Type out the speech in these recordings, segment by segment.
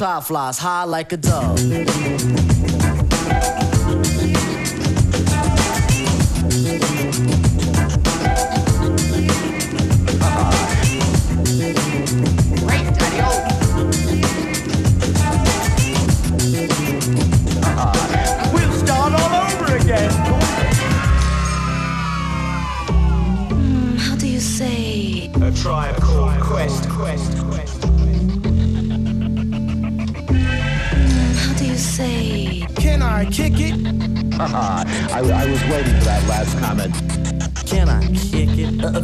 Try flies high like a dove.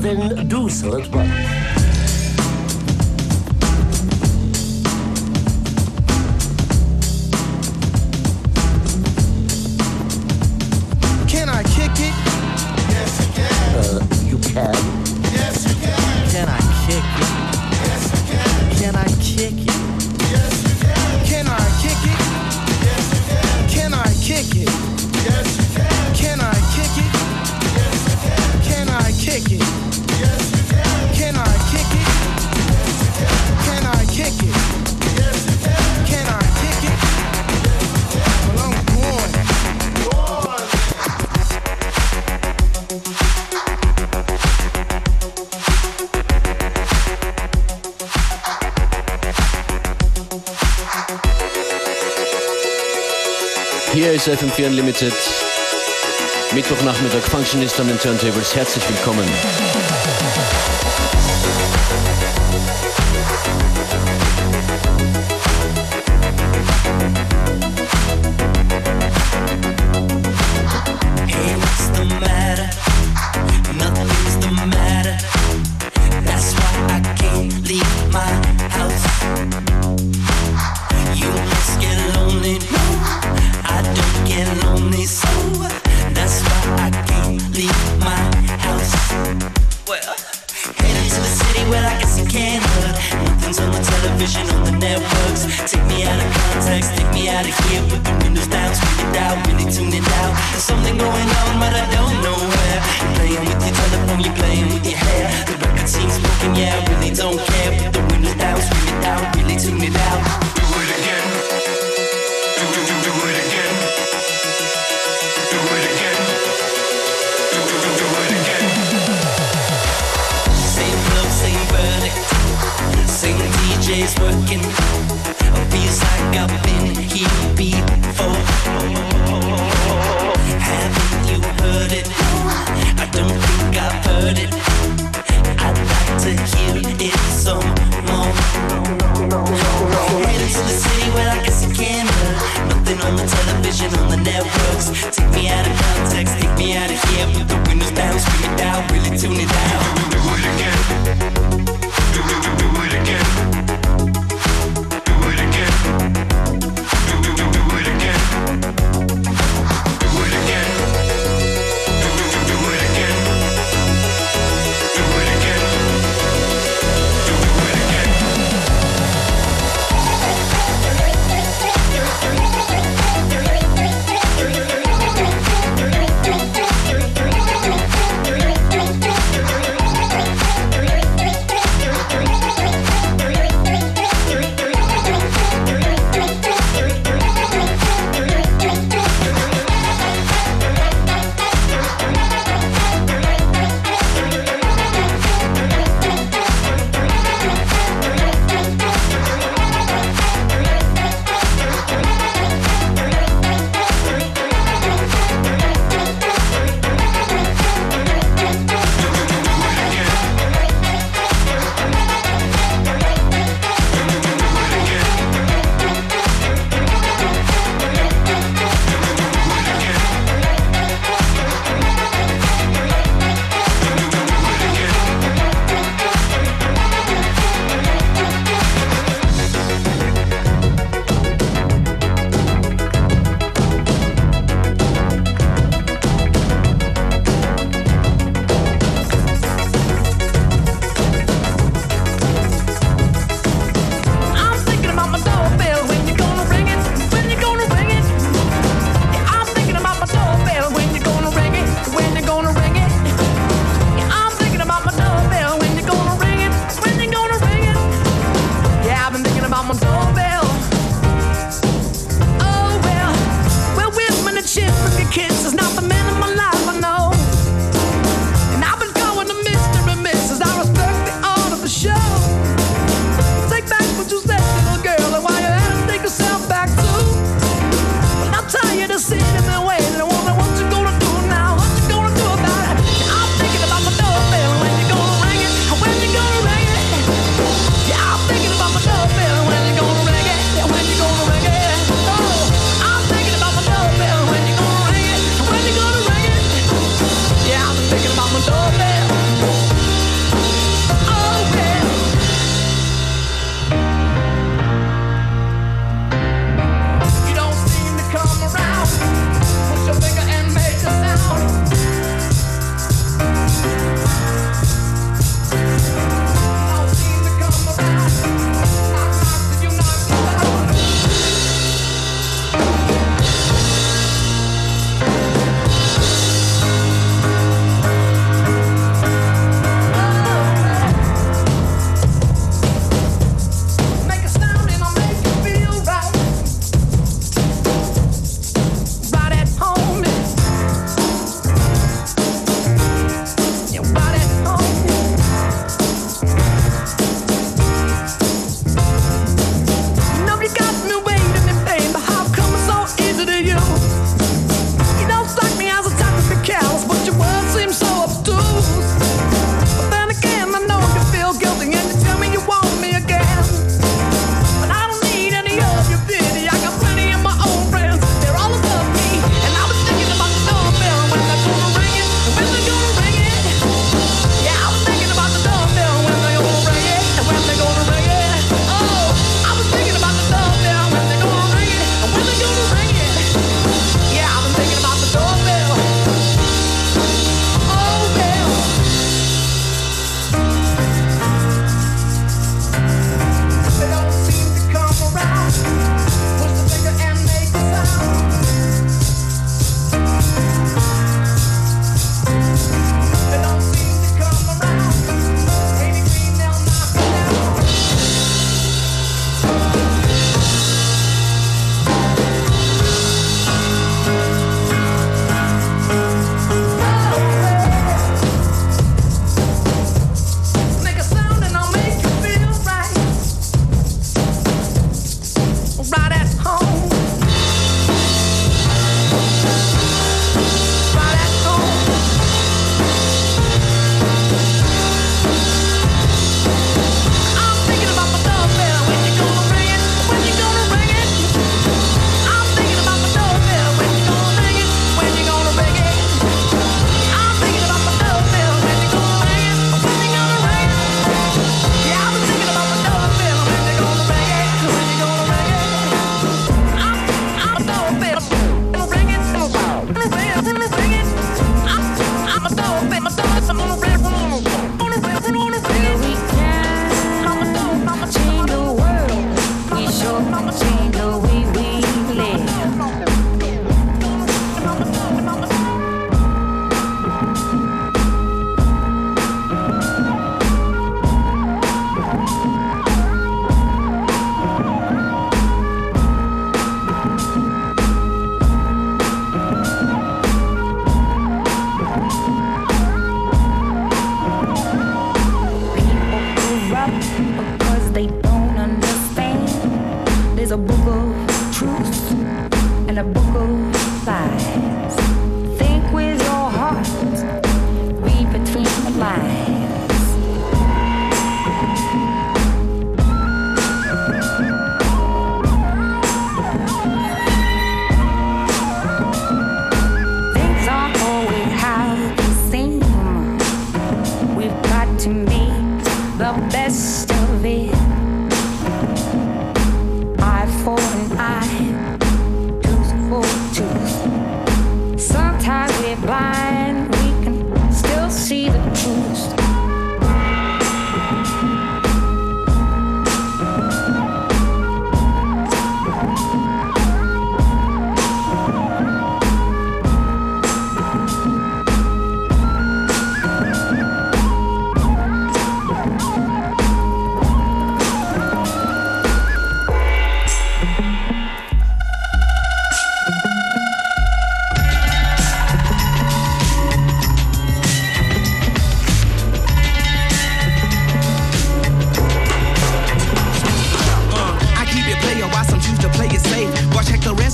ben do so at once. FM4 Unlimited. Mittwochnachmittag, Functionist an den Turntables. Herzlich willkommen.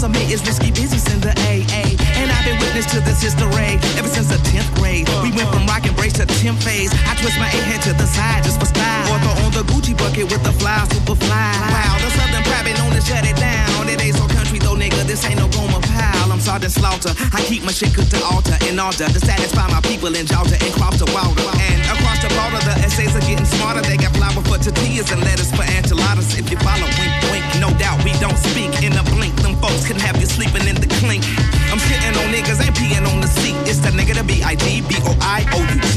some haters, risky business in the AA. And I've been witness to this history ever since the 10th grade. We went from rock and brace to Tim phase. I twist my A head to the side just for style. Or on the Gucci bucket with the fly, super fly. Wow, the Southern private known to shut it down. It ain't so country though, nigga, this ain't no Gomer Pyle. I'm Sergeant Slaughter. I keep my shit cooked to altar in order to satisfy my people in Georgia and cross the water. And across the border, the essays are getting smarter. They got flour for tortillas and lettuce for enchiladas. If you follow, wink, wink. No doubt we don't speak in a blink. Them folks can have you sleeping in the clink. I'm shitting on niggas, ain't peeing on the seat. It's the nigga the B-I-G, B-O-I-O-U-T.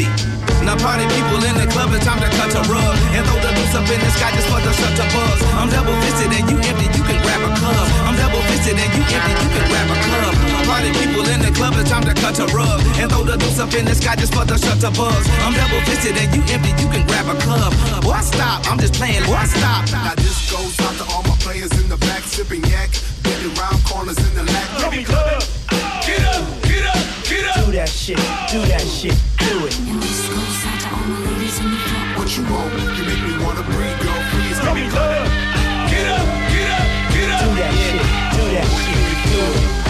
Now party people in the club, it's time to cut a rug. And throw the loose up in the sky just for the shut buzz. I'm double fisted and you empty, grab a club. I'm double fisted and you empty, you can grab a club. Party people in the club, it's time to cut a rug. And throw the loose up in the sky just for the shut the buzz. I'm double fisted and you empty, you can grab a club. Boy, stop, I'm just playing, boy, stop. Now this goes out to all my players in the back, sipping yak, getting round corners in the lack. Let me club. Get up, get up, get up. Do that shit, do that shit, do it. And this goes out to all my ladies in the front. What you want? You make me wanna breathe, girl. Please Let me club. That shit, do that shit, do.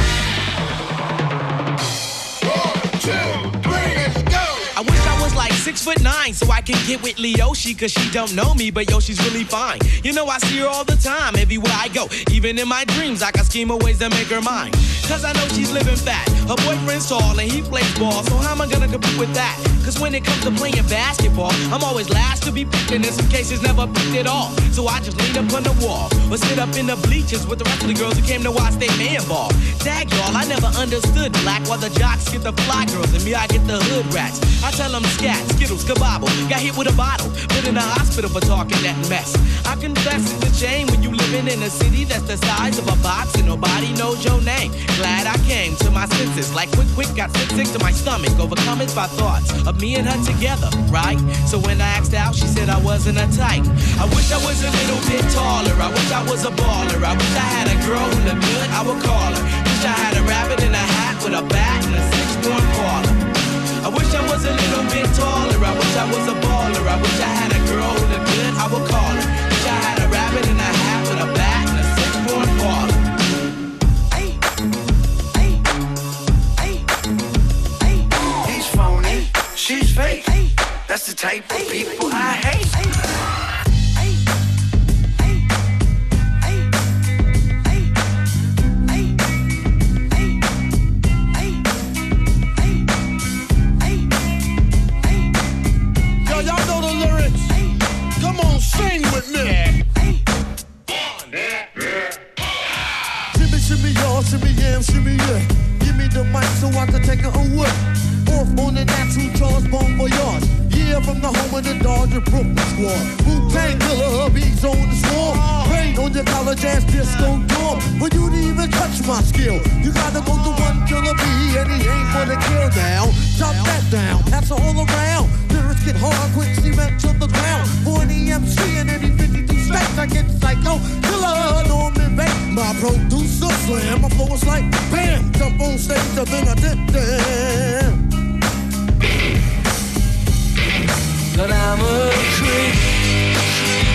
Six foot nine so I can get with Leoshi cause she don't know me, but yo, she's really fine. You know, I see her all the time, everywhere I go. Even in my dreams, I got scheme of ways to make her mine. Cause I know she's living fat. Her boyfriend's tall and he plays ball, so how am I gonna compete with that? Cause when it comes to playing basketball, I'm always last to be picked, and in some cases never picked at all. So I just lean up on the wall, or sit up in the bleachers with the rest of the girls who came to watch they man ball. Dag y'all, I never understood black while the jocks get the fly girls, and me, I get the hood rats. I tell them scat, skittles, kabobble, got hit with a bottle, put in the hospital for talking that mess. I confess it's a shame when you living in a city that's the size of a box and nobody knows your name. Glad I came to my senses, like quick, quick, got sick, sick to my stomach, overcome it by thoughts of me and her together, right? So when I asked out, she said I wasn't a type. I wish I was a little bit taller, I wish I was a baller, I wish I had a girl who looked good, I would call her. Wish I had a rabbit in a hat with a bat and a was a little bit taller. I wish I was a baller. I wish I had a girl who looked good. I would call her. Wish I had a rabbit in a hat with a bat and a. He's phony, she's fake. That's the type of people I hate. Sing with me. Shimmy, shimmy, y'all, shimmy, yam, shimmy, yeah. Give me the mic so I can take it away. Off on the natural Charles Bon Voyage. Yeah, from the home of the Dodger Brooklyn squad. Wu-Tang Killer, hubby's on the swarm. Rain on your college ass disco dorm. For you to even touch my skill, you gotta go to one killer B, and he ain't for the kill now. Chop that down, pass it all around. Lyrics get hard, quick cement to the ground. For any MC and any 52 states, I get psycho. Killer, Norman Bates, my producer slam. My flow is like bam, jump on stage, and then I did that. But I'm a creep.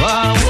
Vamos.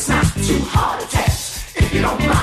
it's not too hard to test if you don't mind.